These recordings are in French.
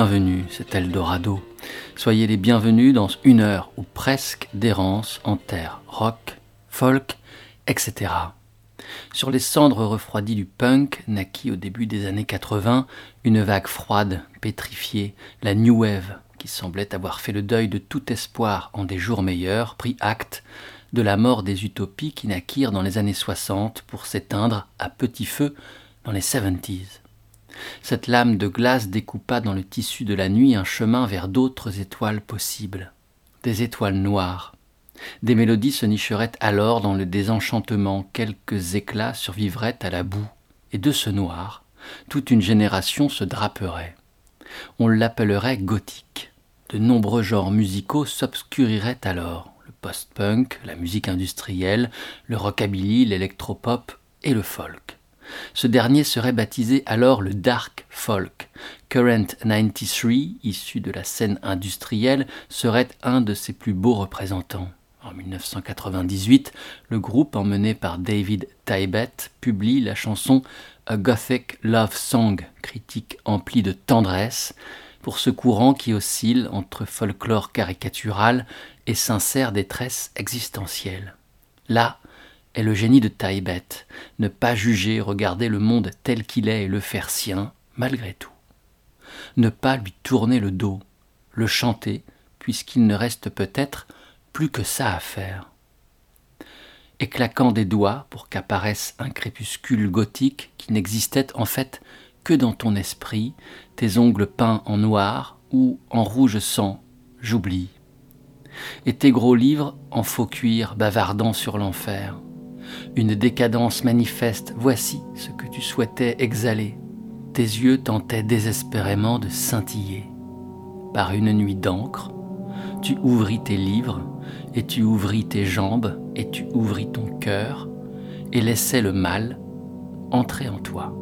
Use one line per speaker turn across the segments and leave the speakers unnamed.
bienvenus, c'est Eldorado. Soyez les bienvenus dans une heure ou presque d'errance en terre rock, folk, etc. Sur les cendres refroidies du punk, naquit au début des années 80 une vague froide, pétrifiée, la New Wave, qui semblait avoir fait le deuil de tout espoir en des jours meilleurs, prit acte de la mort des utopies qui naquirent dans les années 60 pour s'éteindre à petit feu dans les 70s. Cette lame de glace découpa dans le tissu de la nuit un chemin vers d'autres étoiles possibles, des étoiles noires. Des mélodies se nicheraient alors dans le désenchantement, quelques éclats survivraient à la boue, et de ce noir, toute une génération se draperait. On l'appellerait gothique. De nombreux genres musicaux s'obscuriraient alors le post-punk, la musique industrielle, le rockabilly, l'électropop et le folk. Ce dernier serait baptisé alors le dark folk. Current 93, issu de la scène industrielle, serait un de ses plus beaux représentants. En 1998, le groupe emmené par David Tybet publie la chanson A Gothic Love Song, critique emplie de tendresse, pour ce courant qui oscille entre folklore caricatural et sincère détresse existentielle. Là, est le génie de Taïbet, ne pas juger, regarder le monde tel qu'il est et le faire sien, malgré tout. Ne pas lui tourner le dos, le chanter, puisqu'il ne reste peut-être plus que ça à faire. Et claquant des doigts pour qu'apparaisse un crépuscule gothique qui n'existait en fait que dans ton esprit, tes ongles peints en noir ou en rouge sang, j'oublie. Et tes gros livres en faux cuir bavardant sur l'enfer une décadence manifeste, voici ce que tu souhaitais exhaler. Tes yeux tentaient désespérément de scintiller. Par une nuit d'encre, tu ouvris tes livres, et tu ouvris tes jambes, et tu ouvris ton cœur, et laissais le mal entrer en toi.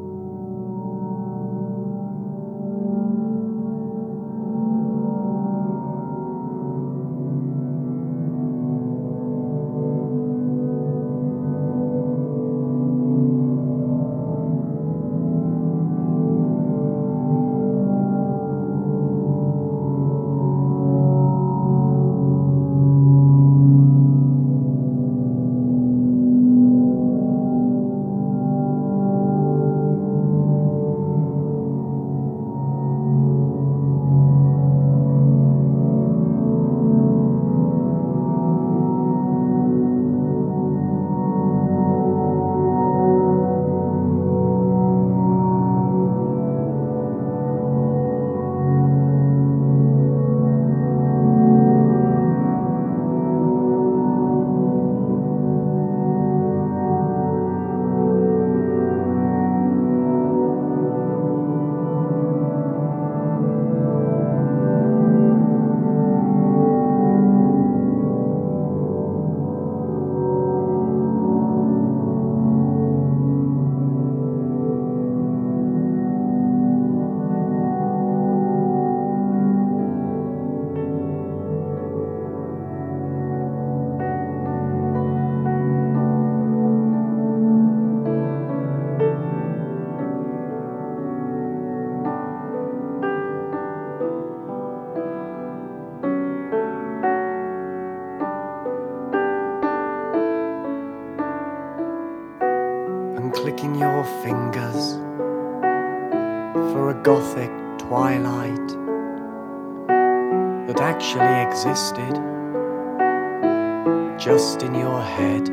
Just in your head.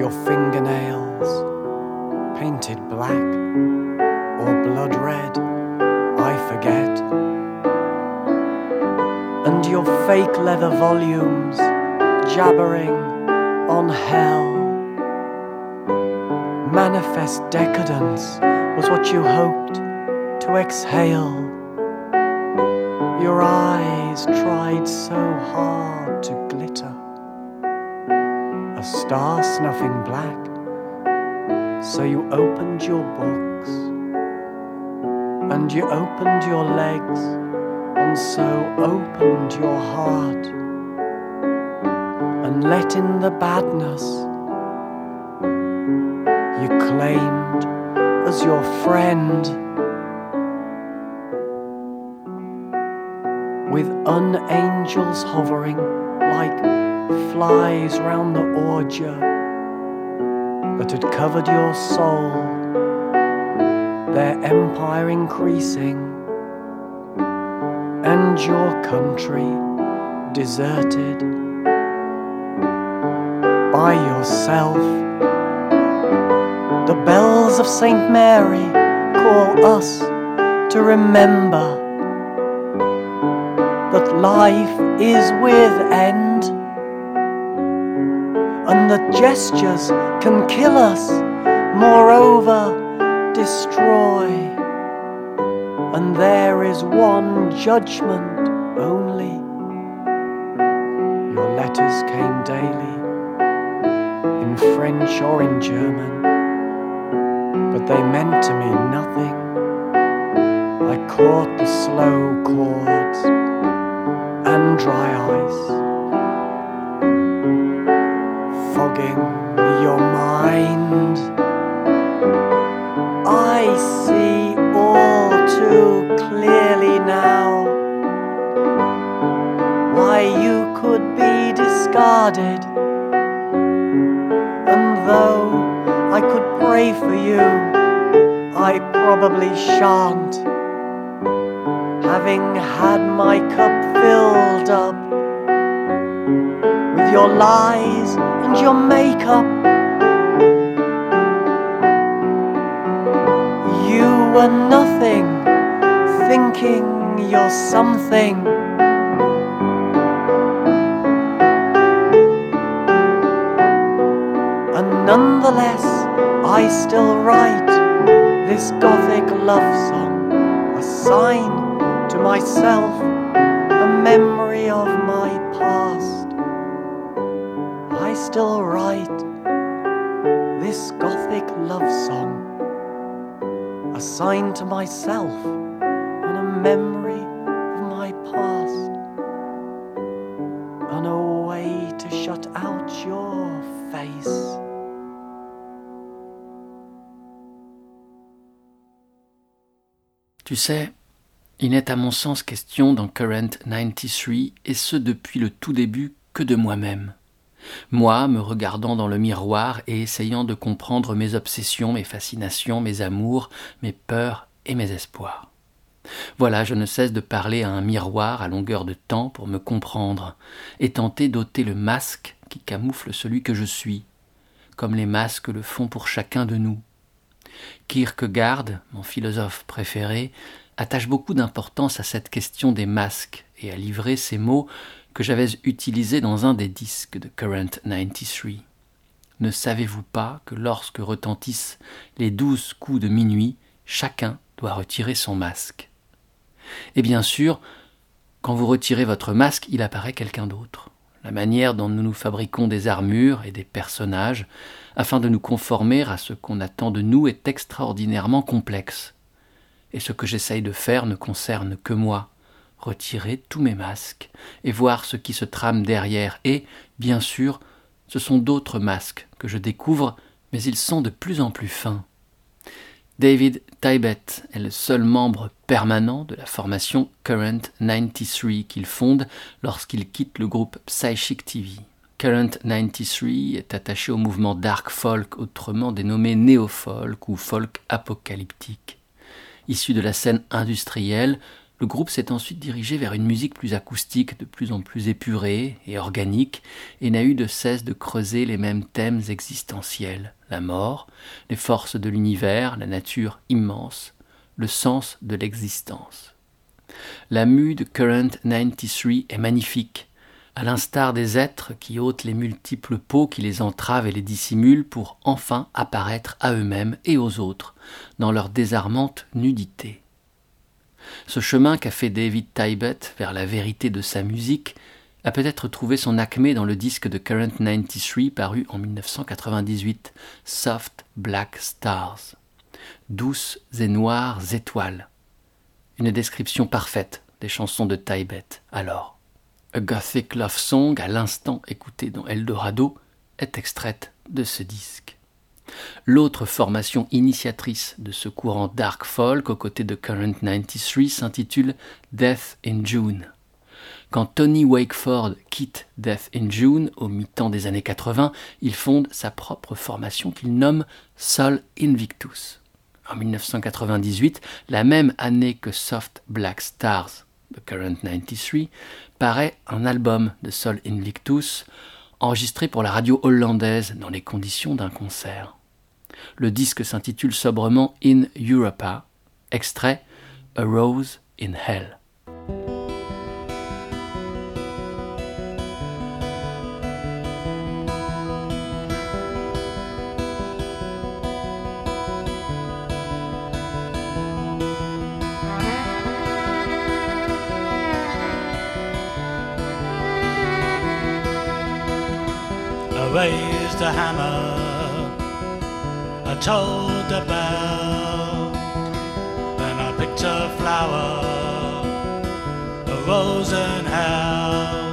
Your fingernails painted black or blood red, I forget. And your fake leather volumes jabbering on hell. Manifest decadence was what you hoped to exhale. Your eyes tried so hard to glitter. A star snuffing black. So you opened your box, and you opened your legs, and so opened your heart, and let in the badness you claimed as your friend. with unangels hovering like flies round the ordure that had covered your soul, their empire increasing, and your country deserted by yourself. The bells of St. Mary call us to remember life is with end and the gestures can kill us, moreover, destroy. And there is one judgment only. Your letters came daily in French or in German, but they meant to me nothing. I caught the slow chords and dry eyes. Still write this gothic love song, a sign to myself and a memory of my past, and a way to shut out your face.
Tu sais, il n'est à mon sens question dans Current 93, et ce depuis le tout début, que de moi-même. Moi, me regardant dans le miroir et essayant de comprendre mes obsessions, mes fascinations, mes amours, mes peurs et mes espoirs. Voilà, je ne cesse de parler à un miroir à longueur de temps pour me comprendre, et tenter d'ôter le masque qui camoufle celui que je suis, comme les masques le font pour chacun de nous. Kierkegaard, mon philosophe préféré, attache beaucoup d'importance à cette question des masques et a livré ces mots que j'avais utilisés dans un des disques de Current 93. Ne savez-vous pas que lorsque retentissent les douze coups de minuit, chacun doit retirer son masque? Et bien sûr, quand vous retirez votre masque, il apparaît quelqu'un d'autre. La manière dont nous nous fabriquons des armures et des personnages afin de nous conformer à ce qu'on attend de nous est extraordinairement complexe. Et ce que j'essaye de faire ne concerne que moi, retirer tous mes masques et voir ce qui se trame derrière. Et, bien sûr, ce sont d'autres masques que je découvre, mais ils sont de plus en plus fins. David Tybet est le seul membre permanent de la formation Current 93 qu'il fonde lorsqu'il quitte le groupe Psychic TV. Current 93 est attaché au mouvement dark folk, autrement dénommé néo-folk ou folk apocalyptique. Issu de la scène industrielle, le groupe s'est ensuite dirigé vers une musique plus acoustique, de plus en plus épurée et organique, et n'a eu de cesse de creuser les mêmes thèmes existentiels la mort, les forces de l'univers, la nature immense, le sens de l'existence. La mue de Current 93 est magnifique, à l'instar des êtres qui ôtent les multiples peaux qui les entravent et les dissimulent pour enfin apparaître à eux-mêmes et aux autres dans leur désarmante nudité. Ce chemin qu'a fait David Tybet vers la vérité de sa musique a peut-être trouvé son acmé dans le disque de Current 93 paru en 1998, Soft Black Stars, douces et noires étoiles. Une description parfaite des chansons de Tybet alors. A Gothic Love Song, à l'instant écouté dans Eldorado, est extraite de ce disque. L'autre formation initiatrice de ce courant dark folk aux côtés de Current 93 s'intitule Death in June. Quand Tony Wakeford quitte Death in June au mi-temps des années 80, il fonde sa propre formation qu'il nomme Sol Invictus. En 1998, la même année que Soft Black Stars, The Current 93, paraît un album de Sol Invictus enregistré pour la radio hollandaise dans les conditions d'un concert. Le disque s'intitule sobrement In Europa, extrait A Rose in Hell.
raised a hammer, told the bell, and I picked a flower, a rose in hell,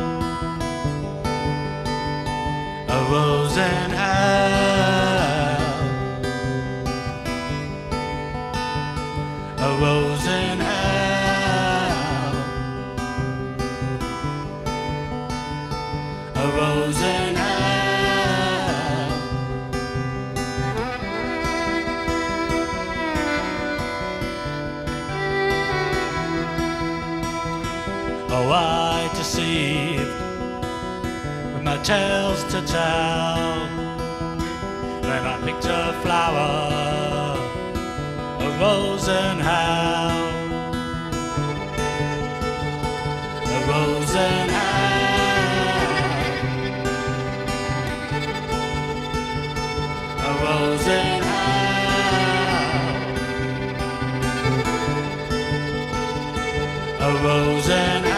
a rose in hell, tales to tell. Then I picked a flower, a rose in hell, a rose in hell, a rose in hell, a rose in hell.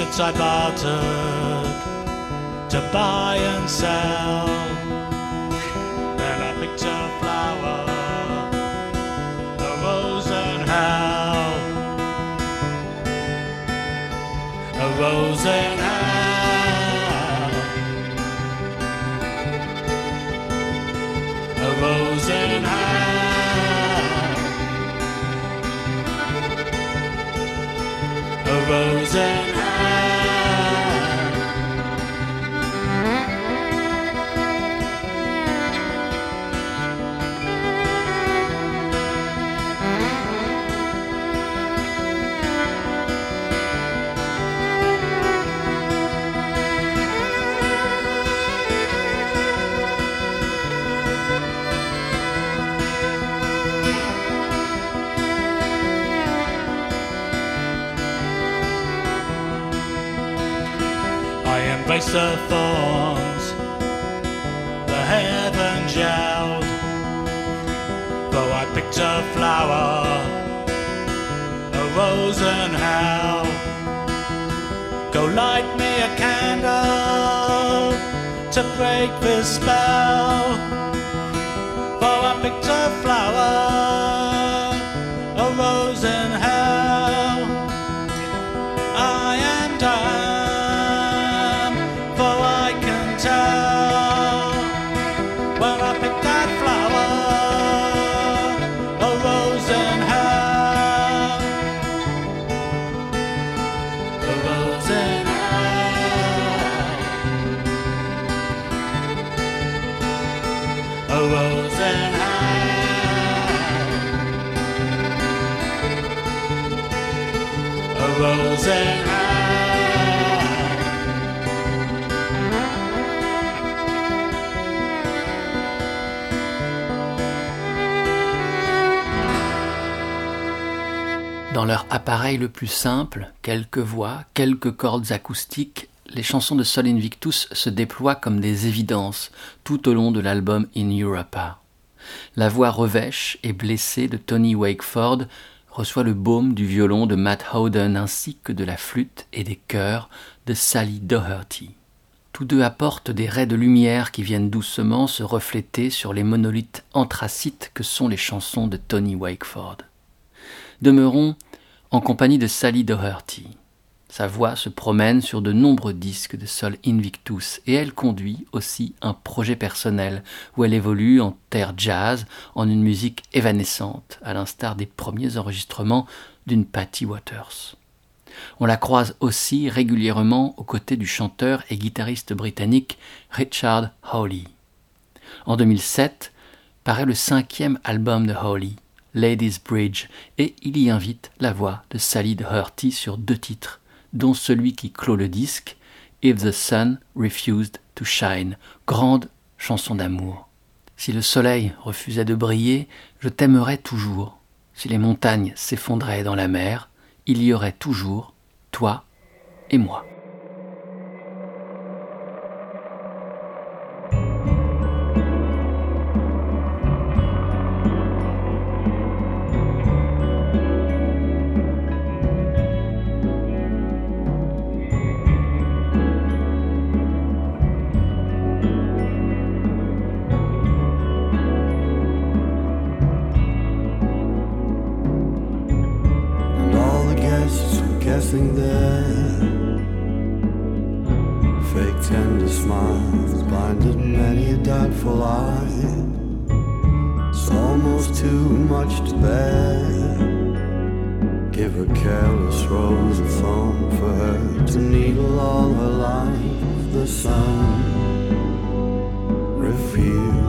Trinkets I bartered to buy and sell. Then I picked a flower, a rose and hell, a rose and hell, a rose and hell, a break this spell.
Dans leur appareil le plus simple, quelques voix, quelques cordes acoustiques, les chansons de Sol Invictus se déploient comme des évidences tout au long de l'album In Europa. La voix revêche et blessée de Tony Wakeford reçoit le baume du violon de Matt Howden ainsi que de la flûte et des chœurs de Sally Doherty. Tous deux apportent des raies de lumière qui viennent doucement se refléter sur les monolithes anthracites que sont les chansons de Tony Wakeford. Demeurons en compagnie de Sally Doherty.
Sa voix se promène sur de nombreux disques de Sol Invictus et elle conduit aussi un projet personnel où elle évolue en terre jazz, en une musique évanescente, à l'instar des premiers enregistrements d'une Patty Waters. On la croise aussi régulièrement aux côtés du chanteur et guitariste britannique Richard Hawley. En 2007, paraît le cinquième album de Hawley, Ladies Bridge, et il y invite la voix de Sally Doherty sur deux titres, dont celui qui clôt le disque, If the Sun Refused to Shine, grande chanson d'amour. Si le soleil refusait de briller, je t'aimerais toujours. Si les montagnes s'effondraient dans la mer, il y aurait toujours toi et moi. gave a careless rose a thorn for her to needle all her life. The sun refused.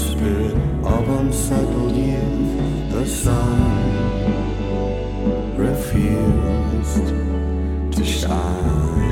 spirit of unsettled youth, the sun refused to shine.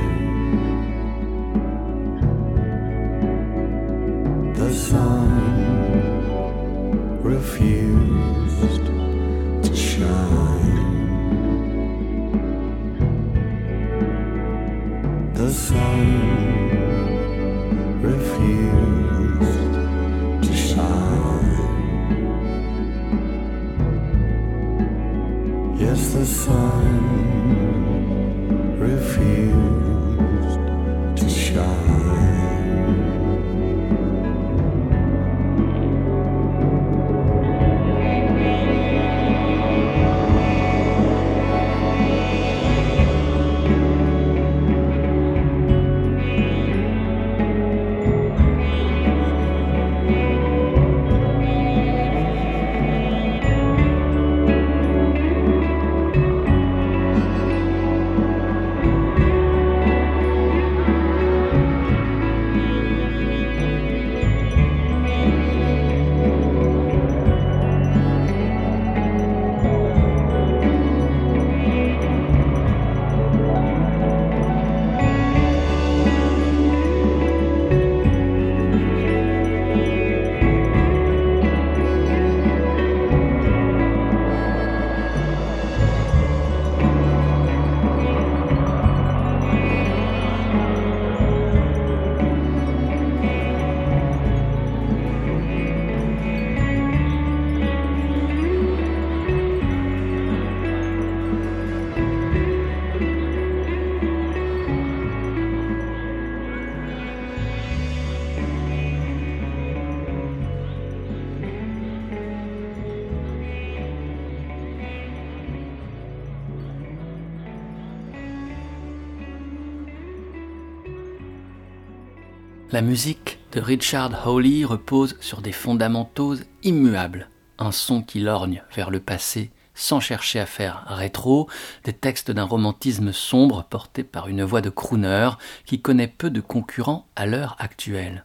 La musique de Richard Hawley repose sur des fondamentaux immuables, un son qui lorgne vers le passé sans chercher à faire rétro, des textes d'un romantisme sombre porté par une voix de crooner qui connaît peu de concurrents à l'heure actuelle.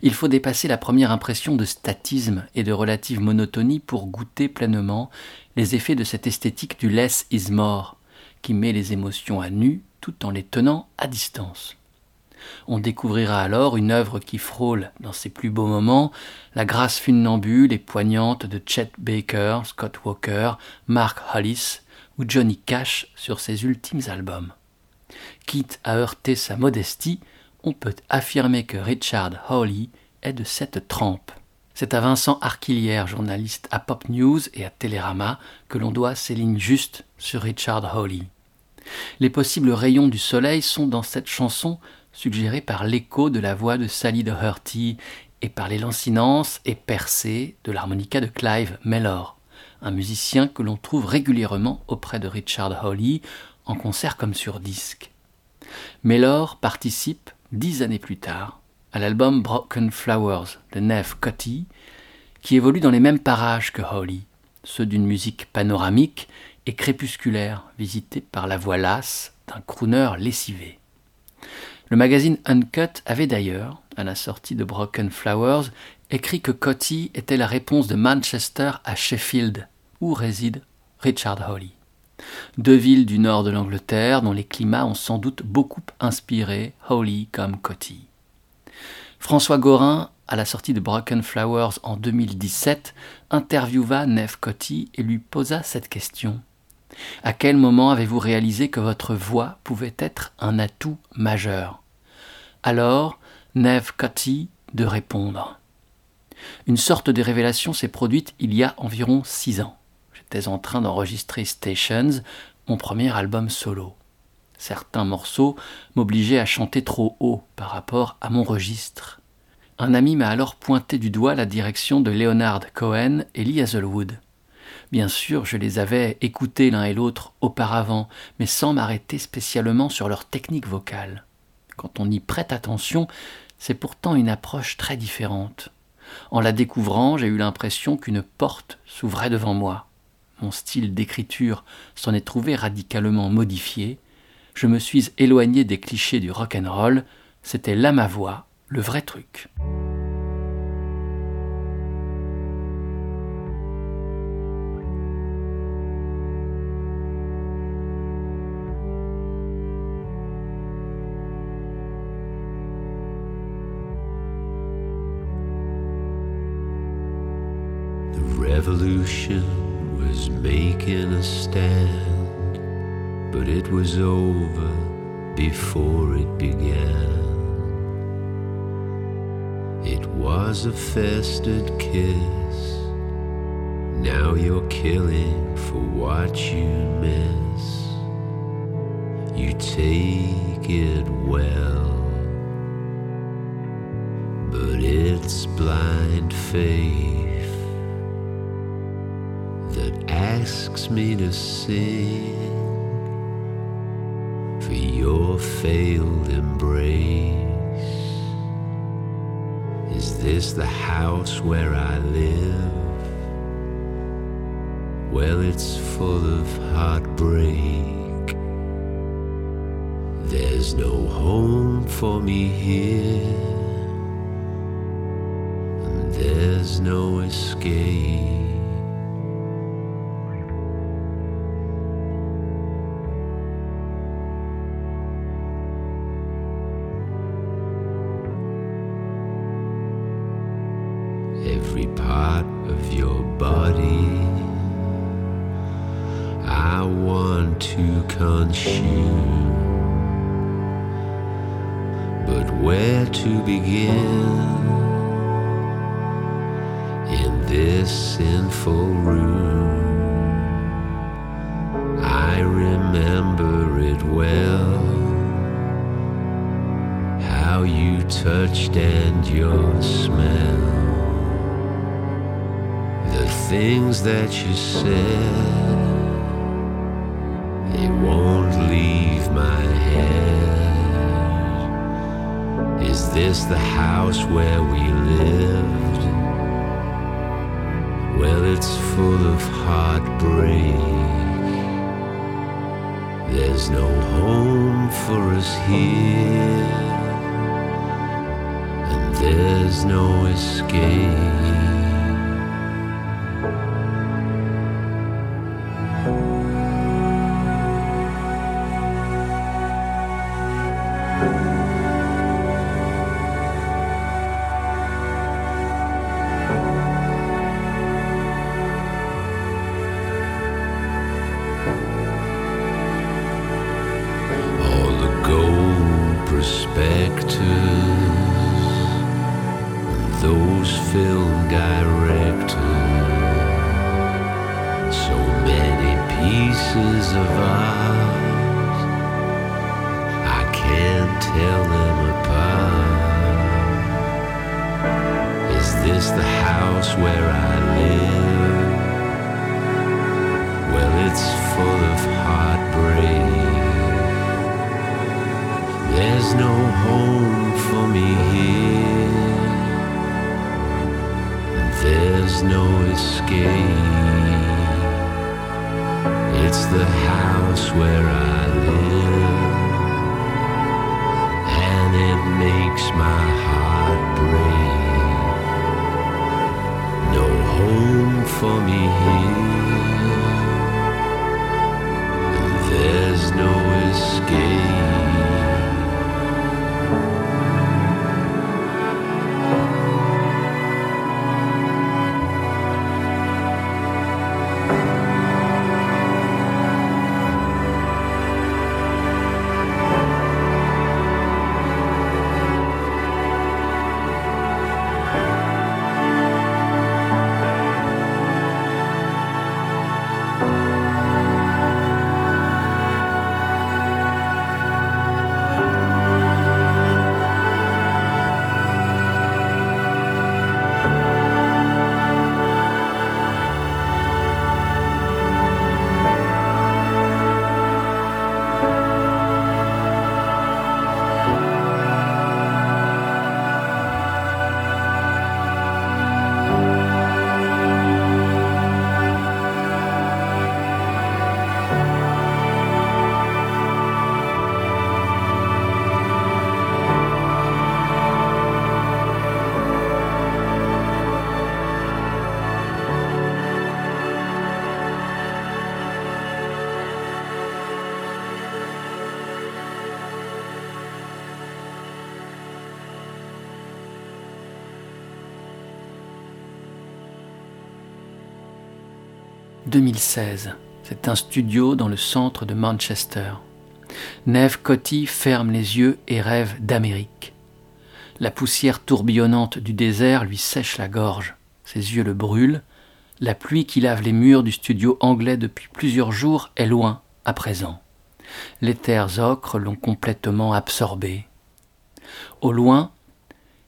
Il faut dépasser la première impression de statisme et de relative monotonie pour goûter pleinement les effets de cette esthétique du less is more, qui met les émotions à nu tout en les tenant à distance. On découvrira alors une œuvre qui frôle, dans ses plus beaux moments, la grâce funambule et poignante de Chet Baker, Scott Walker, Mark Hollis ou Johnny Cash sur ses ultimes albums. Quitte à heurter sa modestie, on peut affirmer que Richard Hawley est de cette trempe. C'est à Vincent Arquillière, journaliste à Pop News et à Télérama, que l'on doit ces lignes justes sur Richard Hawley. Les possibles rayons du soleil sont dans cette chanson suggérés par l'écho de la voix de Sally Doherty et par les lancinances et percées de l'harmonica de Clive Mellor, un musicien que l'on trouve régulièrement auprès de Richard Hawley en concert comme sur disque. Mellor participe dix années plus tard à l'album Broken Flowers de Neve Cotty, qui évolue dans les mêmes parages que Hawley, ceux d'une musique panoramique et crépusculaire visitée par la voix lasse d'un crooner lessivé. Le magazine Uncut avait d'ailleurs, à la sortie de Broken Flowers, écrit que Cotty était la réponse de Manchester à Sheffield, où réside Richard Hawley. Deux villes du nord de l'Angleterre dont les climats ont sans doute beaucoup inspiré Hawley comme Cotty. François Gorin, à la sortie de Broken Flowers en 2017, interviewa Neve Cotty et lui posa cette question. À quel moment avez-vous réalisé que votre voix pouvait être un atout majeur? Alors, Neve Cutty de répondre. Une sorte de révélation s'est produite il y a environ six ans. J'étais en train d'enregistrer Stations, mon premier album solo. Certains morceaux m'obligeaient à chanter trop haut par rapport à mon registre. Un ami m'a alors pointé du doigt la direction de Leonard Cohen et Lee Hazelwood. Bien sûr, je les avais écoutés l'un et l'autre auparavant, mais sans m'arrêter spécialement sur leur technique vocale. Quand on y prête attention, c'est pourtant une approche très différente. En la découvrant, j'ai eu l'impression qu'une porte s'ouvrait devant moi. Mon style d'écriture s'en est trouvé radicalement modifié. Je me suis éloigné des clichés du rock and roll. C'était là ma voix, le vrai truc.
Revolution was making a stand, but it was over before it began. It was a festive kiss. Now you're killing for what you miss. You take it well, but it's blind faith asks me to sing for your failed embrace. Is this the house where I live? Well, it's full of heartbreak. There's no home for me here, and there's no escape. Escape.
2016. C'est un studio dans le centre de Manchester. Neve Coty ferme les yeux et rêve d'Amérique. La poussière tourbillonnante du désert lui sèche la gorge. Ses yeux le brûlent. La pluie qui lave les murs du studio anglais depuis plusieurs jours est loin à présent. Les terres ocres l'ont complètement absorbé. Au loin,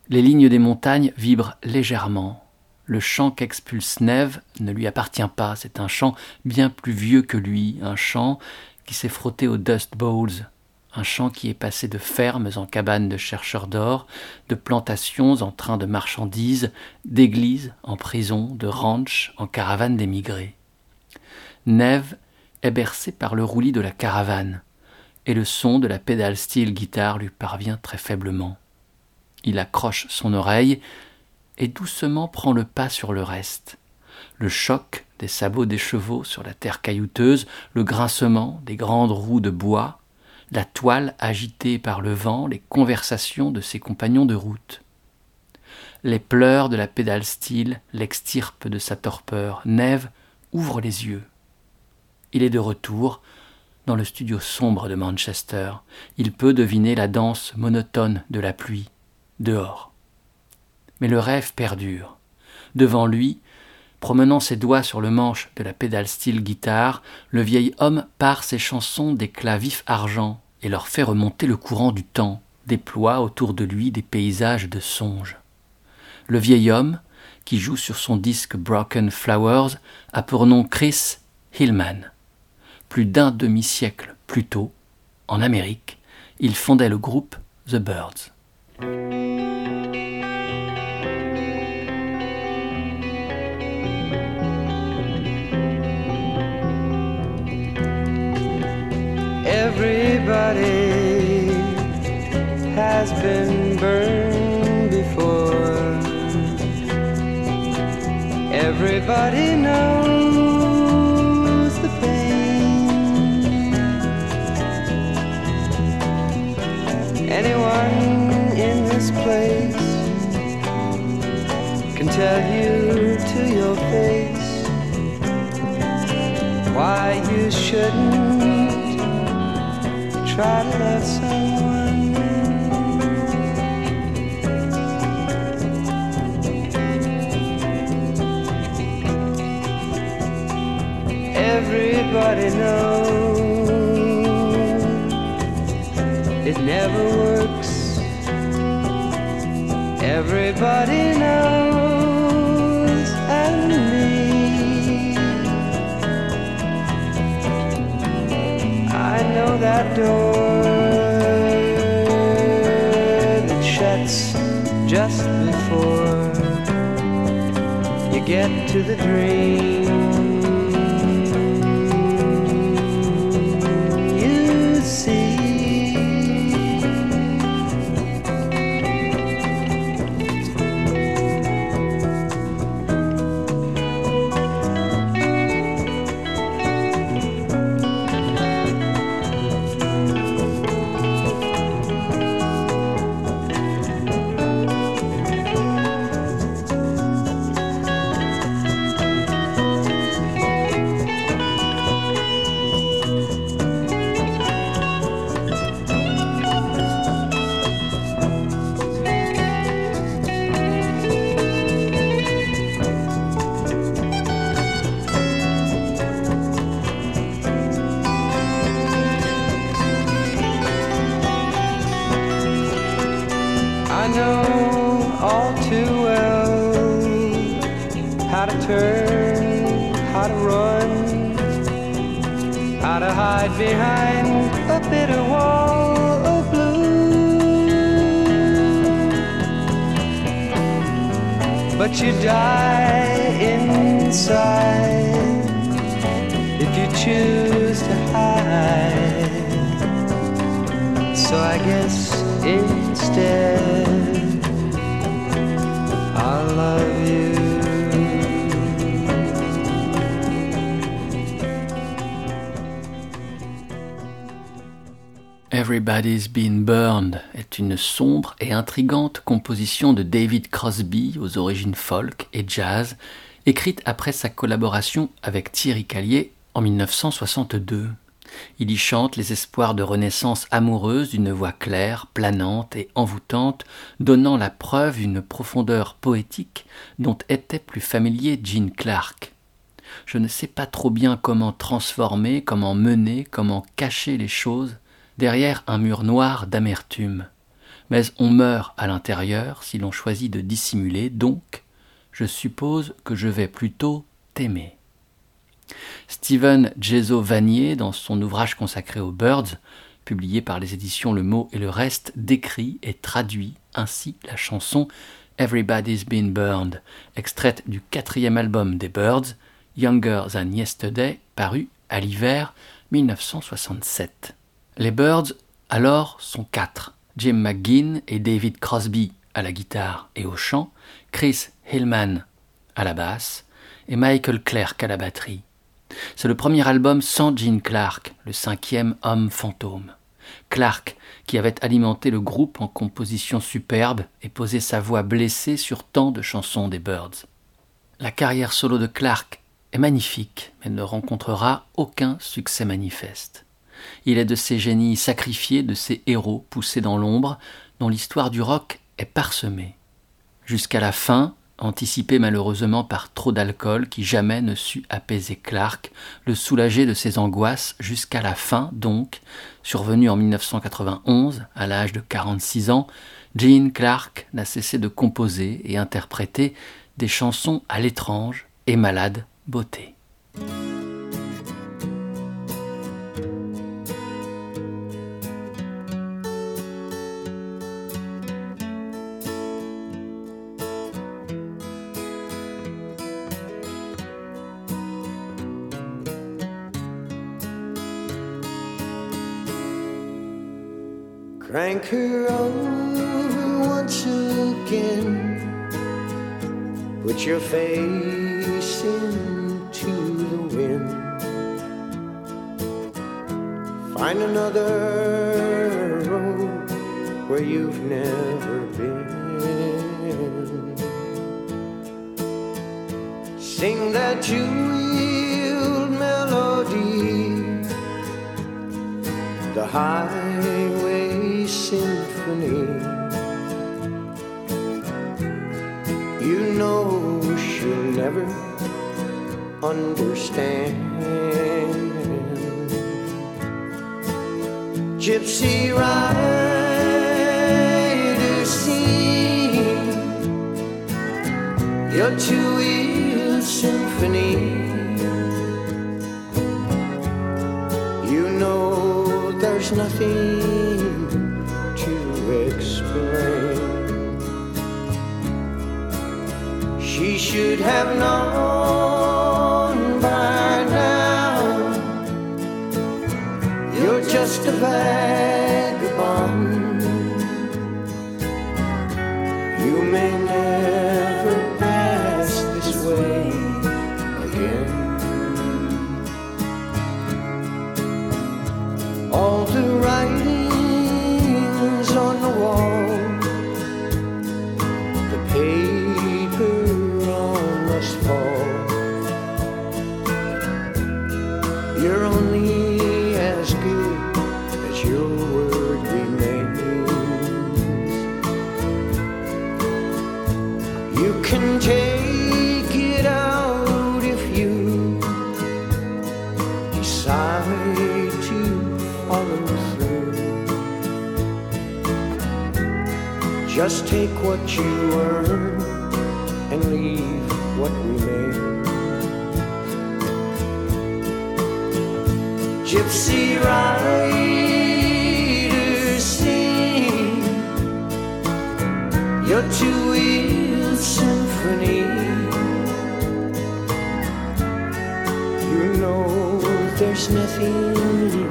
les lignes des montagnes vibrent légèrement. Le chant qu'expulse Neve ne lui appartient pas, c'est un chant bien plus vieux que lui, un chant qui s'est frotté aux Dust Bowls, un chant qui est passé de fermes en cabanes de chercheurs d'or, de plantations en trains de marchandises, d'églises en prison, de ranch en caravanes d'émigrés. Neve est bercé par le roulis de la caravane, et le son de la pédale steel guitare lui parvient très faiblement. Il accroche son oreille et doucement prend le pas sur le reste. Le choc des sabots des chevaux sur la terre caillouteuse, le grincement des grandes roues de bois, la toile agitée par le vent, les conversations de ses compagnons de route. Les pleurs de la pédale style l'extirpent de sa torpeur. Neve ouvre les yeux. Il est de retour dans le studio sombre de Manchester. Il peut deviner la danse monotone de la pluie dehors. Mais le rêve perdure. Devant lui, promenant ses doigts sur le manche de la pédale style guitare, le vieil homme part ses chansons d'éclat vif argent et leur fait remonter le courant du temps, déploie autour de lui des paysages de songe. Le vieil homme, qui joue sur son disque Broken Flowers, a pour nom Chris Hillman. Plus d'un demi-siècle plus tôt, en Amérique, il fondait le groupe The Birds.
Everybody has been burned before. Everybody knows the pain. Anyone in this place can tell you to your face why you shouldn't try to love someone. Everybody knows it never works. Everybody knows, that door that shuts just before you get to the dream. You die inside if you choose to hide. So I guess
Everybody's Been Burned est une sombre et intrigante composition de David Crosby aux origines folk et jazz, écrite après sa collaboration avec Thierry Callier en 1962. Il y chante les espoirs de renaissance amoureuse d'une voix claire, planante et envoûtante, donnant la preuve d'une profondeur poétique dont était plus familier Gene Clark. Je ne sais pas trop bien comment transformer, comment mener, comment cacher les choses derrière un mur noir d'amertume. Mais on meurt à l'intérieur si l'on choisit de dissimuler, donc je suppose que je vais plutôt t'aimer. Stephen Jezo Vanier, dans son ouvrage consacré aux Birds, publié par les éditions Le Mot et le Reste, décrit et traduit ainsi la chanson Everybody's Been Burned, extraite du quatrième album des Birds, Younger Than Yesterday, paru à l'hiver 1967. Les Birds, alors, sont quatre. Jim McGinn et David Crosby à la guitare et au chant, Chris Hillman à la basse et Michael Clark à la batterie. C'est le premier album sans Gene Clark, le cinquième homme fantôme. Clark, qui avait alimenté le groupe en compositions superbes et posé sa voix blessée sur tant de chansons des Birds. La carrière solo de Clark est magnifique, mais ne rencontrera aucun succès manifeste. Il est de ces génies sacrifiés, de ces héros poussés dans l'ombre, dont l'histoire du rock est parsemée. Jusqu'à la fin, anticipé malheureusement par trop d'alcool qui jamais ne sut apaiser Clark, le soulager de ses angoisses jusqu'à la fin donc, survenue en 1991, à l'âge de 46 ans, Gene Clark n'a cessé de composer et interpréter des chansons à l'étrange et malade beauté.
You may never pass this way Just take what you earn and leave what remains. Gypsy riders sing your two-wheel symphony. You know there's nothing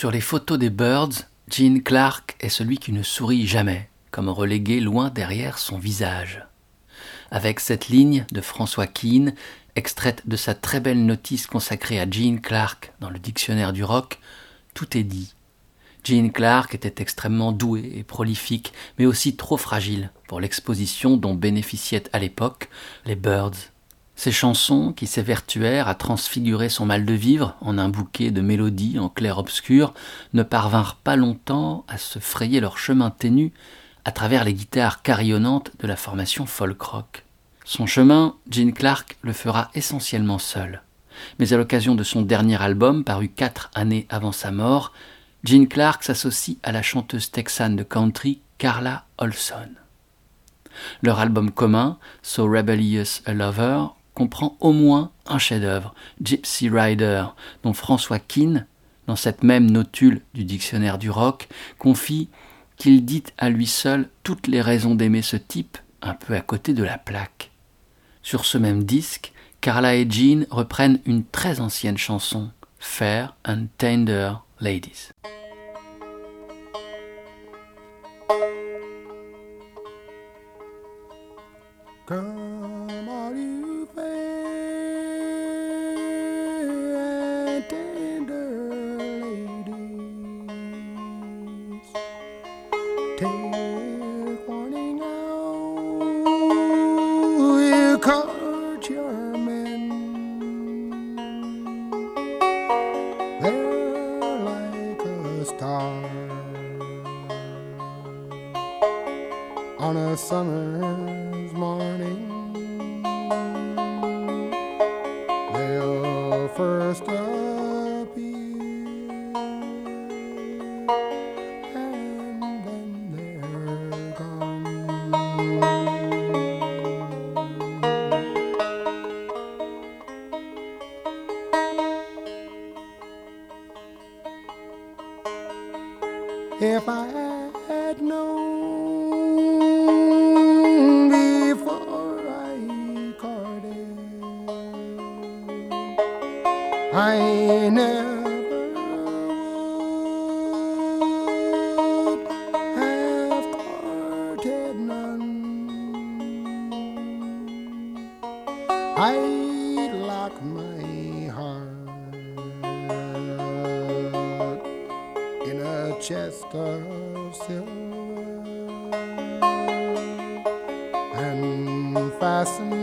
Sur les photos des Birds, Gene Clark est celui qui ne sourit jamais, comme relégué loin derrière son visage. Avec cette ligne de François Keane, extraite de sa très belle notice consacrée à Gene Clark dans le dictionnaire du rock, tout est dit. Gene Clark était extrêmement doué et prolifique, mais aussi trop fragile pour l'exposition dont bénéficiaient à l'époque les Birds. Ces chansons, qui s'évertuèrent à transfigurer son mal de vivre en un bouquet de mélodies en clair-obscur, ne parvinrent pas longtemps à se frayer leur chemin ténu à travers les guitares carillonnantes de la formation folk rock. Son chemin, Gene Clark le fera essentiellement seul. Mais à l'occasion de son dernier album, paru quatre années avant sa mort, Gene Clark s'associe à la chanteuse texane de country Carla Olson. Leur album commun, So Rebellious a Lover,
comprend au moins un chef-d'œuvre, Gypsy Rider, dont François Keane, dans cette même notule du dictionnaire du rock, confie qu'il dit à lui seul toutes les raisons d'aimer ce type un peu à côté de la plaque. Sur ce même disque, Carla et Jean reprennent une très ancienne chanson, Fair and Tender Ladies. gelsin.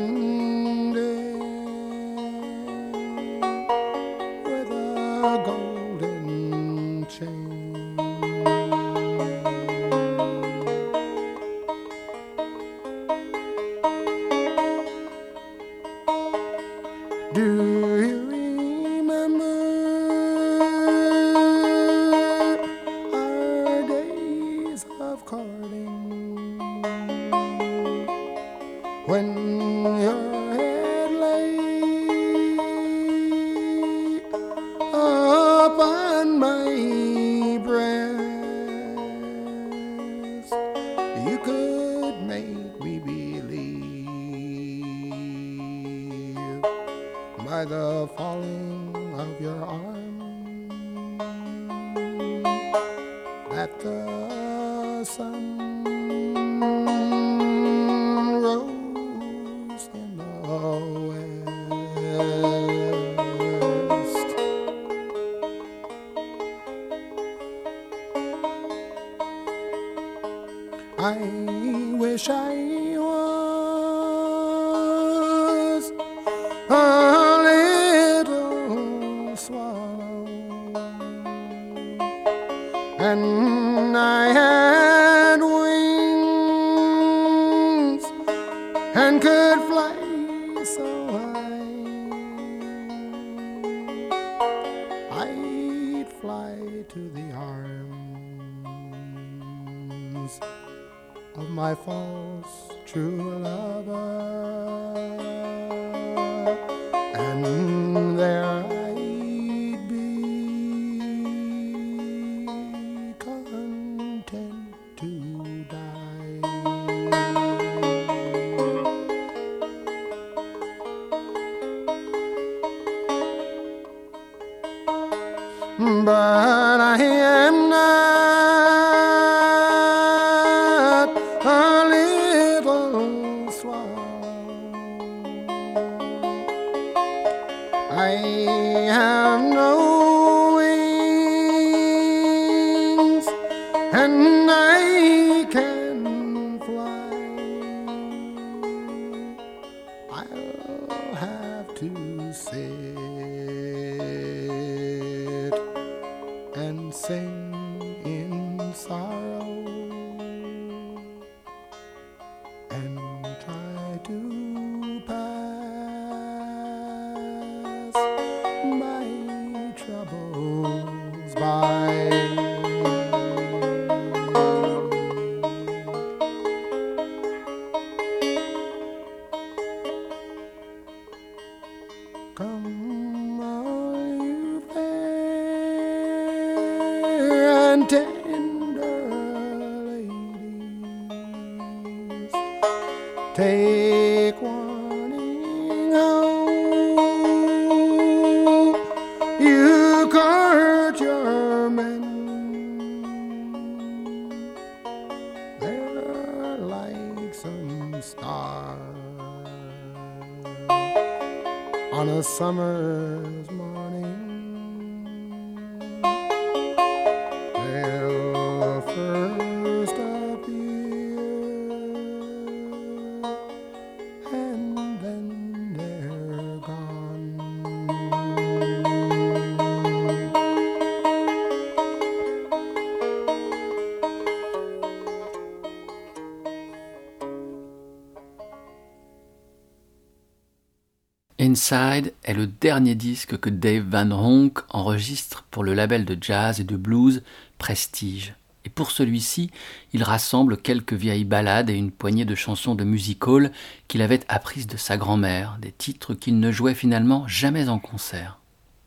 Inside est le dernier disque que Dave Van Ronk enregistre pour le label de jazz et de blues Prestige. Et pour celui-ci, il rassemble quelques vieilles ballades et une poignée de chansons de music hall qu'il avait apprises de sa grand-mère, des titres qu'il ne jouait finalement jamais en concert.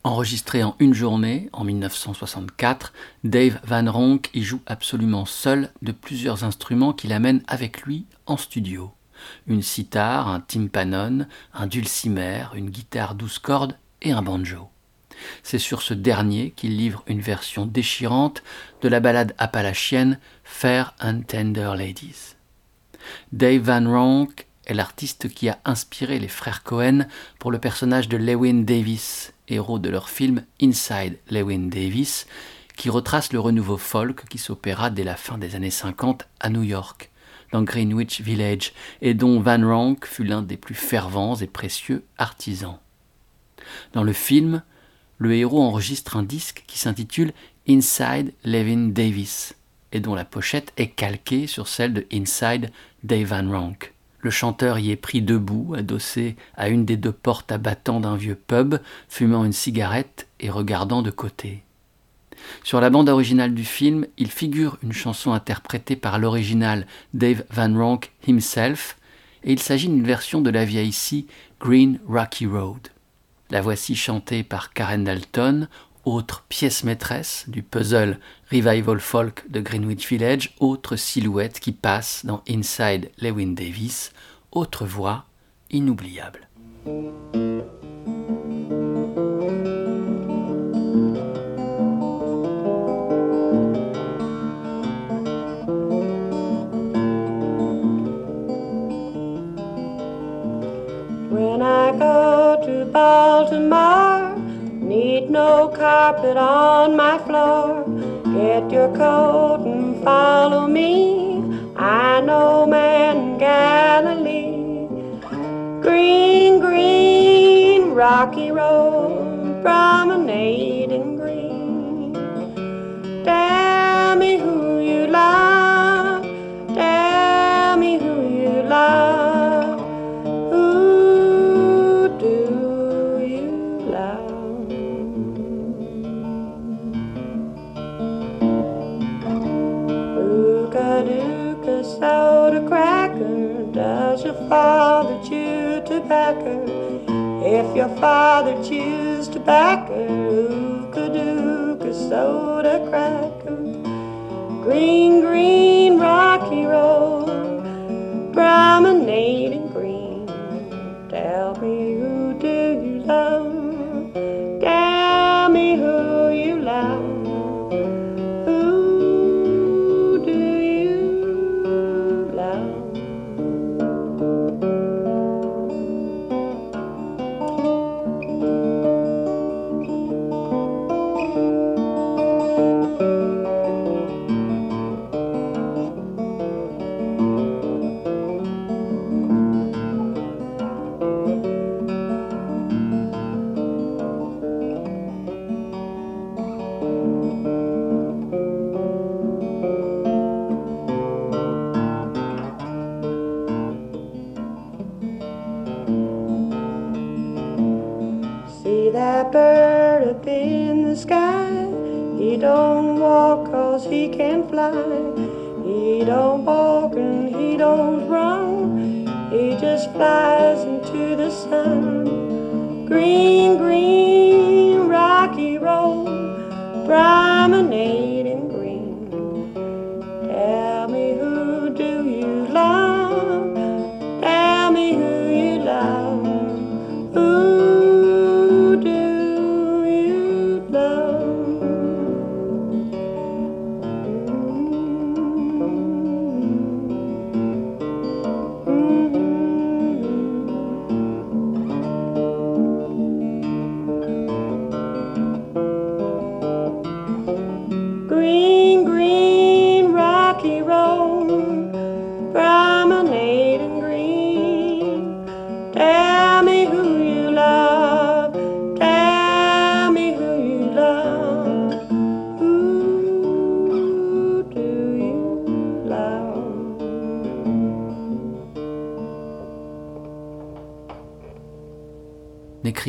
Enregistré en une journée, en 1964, Dave Van Ronk y joue absolument seul de plusieurs instruments qu'il amène avec lui en studio une sitar, un tympanon, un dulcimer, une guitare douze cordes et un banjo. C'est sur ce dernier qu'il livre une version déchirante de la ballade appalachienne Fair and Tender Ladies. Dave Van Ronk est l'artiste qui a inspiré les frères Cohen pour le personnage de Lewin Davis, héros de leur film Inside Lewin Davis, qui retrace le renouveau folk qui s'opéra dès la fin des années 50 à New York dans Greenwich Village, et dont Van Ronk fut l'un des plus fervents et précieux artisans. Dans le film, le héros enregistre un disque qui s'intitule Inside Levin Davis, et dont la pochette est calquée sur celle de Inside Dave Van Ronk. Le chanteur y est pris debout, adossé à une des deux portes abattant d'un vieux pub, fumant une cigarette et regardant de côté. Sur la bande originale du film, il figure une chanson interprétée par l'original Dave Van Ronk himself, et il s'agit d'une version de la vieille scie Green Rocky Road. La voici chantée par Karen Dalton, autre pièce maîtresse du puzzle Revival Folk de Greenwich Village, autre silhouette qui passe dans Inside Lewin Davis, autre voix inoubliable.
No carpet on my floor. Get your coat and follow me. I know man Galilee. Green, green, rocky road, promenading green. Tell me who you love. Father chew tobacco? If your father chews tobacco, ooka dooka soda cracker. Green, green, rocky road, promenading green. Tell me who do you love?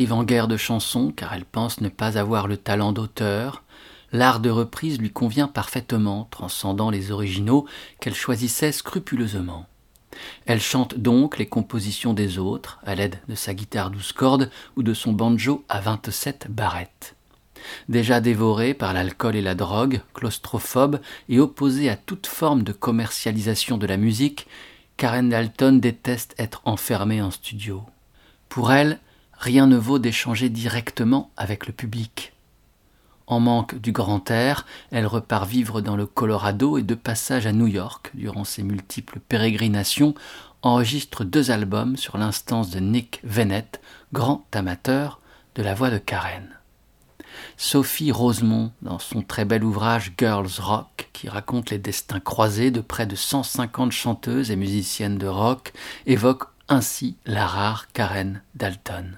N'écrivant guère de chansons car elle pense ne pas avoir le talent d'auteur, l'art de reprise lui convient parfaitement, transcendant les originaux qu'elle choisissait scrupuleusement. Elle chante donc les compositions des autres à l'aide de sa guitare douze cordes ou de son banjo à vingt-sept barrettes. Déjà dévorée par l'alcool et la drogue, claustrophobe et opposée à toute forme de commercialisation de la musique, Karen Dalton déteste être enfermée en studio. Pour elle, rien ne vaut d'échanger directement avec le public. En manque du grand air, elle repart vivre dans le Colorado et de passage à New York durant ses multiples pérégrinations, enregistre deux albums sur l'instance de Nick Vennett, grand amateur de la voix de Karen. Sophie Rosemont, dans son très bel ouvrage Girls Rock, qui raconte les destins croisés de près de 150 chanteuses et musiciennes de rock, évoque ainsi la rare Karen Dalton.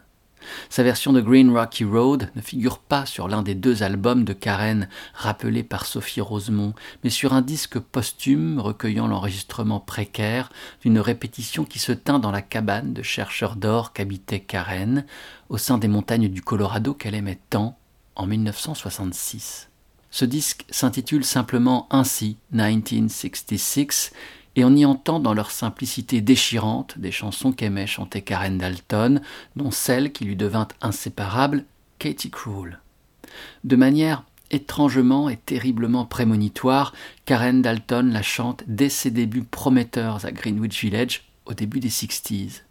Sa version de Green Rocky Road ne figure pas sur l'un des deux albums de Karen rappelés par Sophie Rosemont, mais sur un disque posthume recueillant l'enregistrement précaire d'une répétition qui se tint dans la cabane de chercheurs d'or qu'habitait Karen, au sein des montagnes du Colorado qu'elle aimait tant en 1966. Ce disque s'intitule simplement ainsi 1966 et on y entend dans leur simplicité déchirante des chansons qu'aimait chanter Karen Dalton, dont celle qui lui devint inséparable, Katie Cruel. De manière étrangement et terriblement prémonitoire, Karen Dalton la chante dès ses débuts prometteurs à Greenwich Village au début des 60s.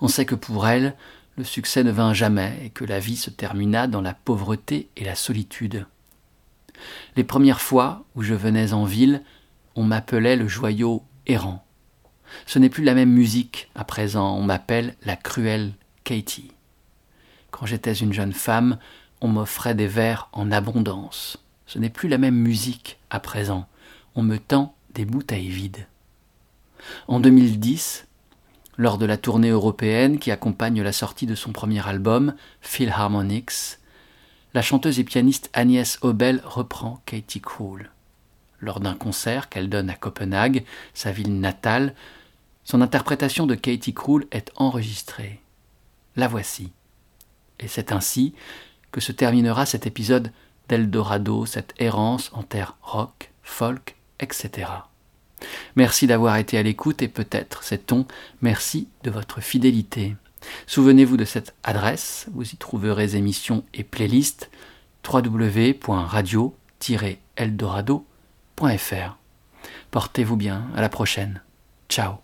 On sait que pour elle, le succès ne vint jamais et que la vie se termina dans la pauvreté et la solitude. Les premières fois où je venais en ville, on m'appelait le joyau Ce n'est plus la même musique à présent, on m'appelle la cruelle Katie. Quand j'étais une jeune femme, on m'offrait des vers en abondance. Ce n'est plus la même musique à présent, on me tend des bouteilles vides. En 2010, lors de la tournée européenne qui accompagne la sortie de son premier album, Philharmonics, la chanteuse et pianiste Agnès Obel reprend Katie Cruel. Lors d'un concert qu'elle donne à Copenhague, sa ville natale, son interprétation de Katie Cruel est enregistrée. La voici. Et c'est ainsi que se terminera cet épisode d'Eldorado, cette errance en terre rock, folk, etc. Merci d'avoir été à l'écoute et peut-être, sait-on, merci de votre fidélité. Souvenez-vous de cette adresse, vous y trouverez émissions et playlists www.radio-eldorado.fr. Portez-vous bien, à la prochaine. Ciao.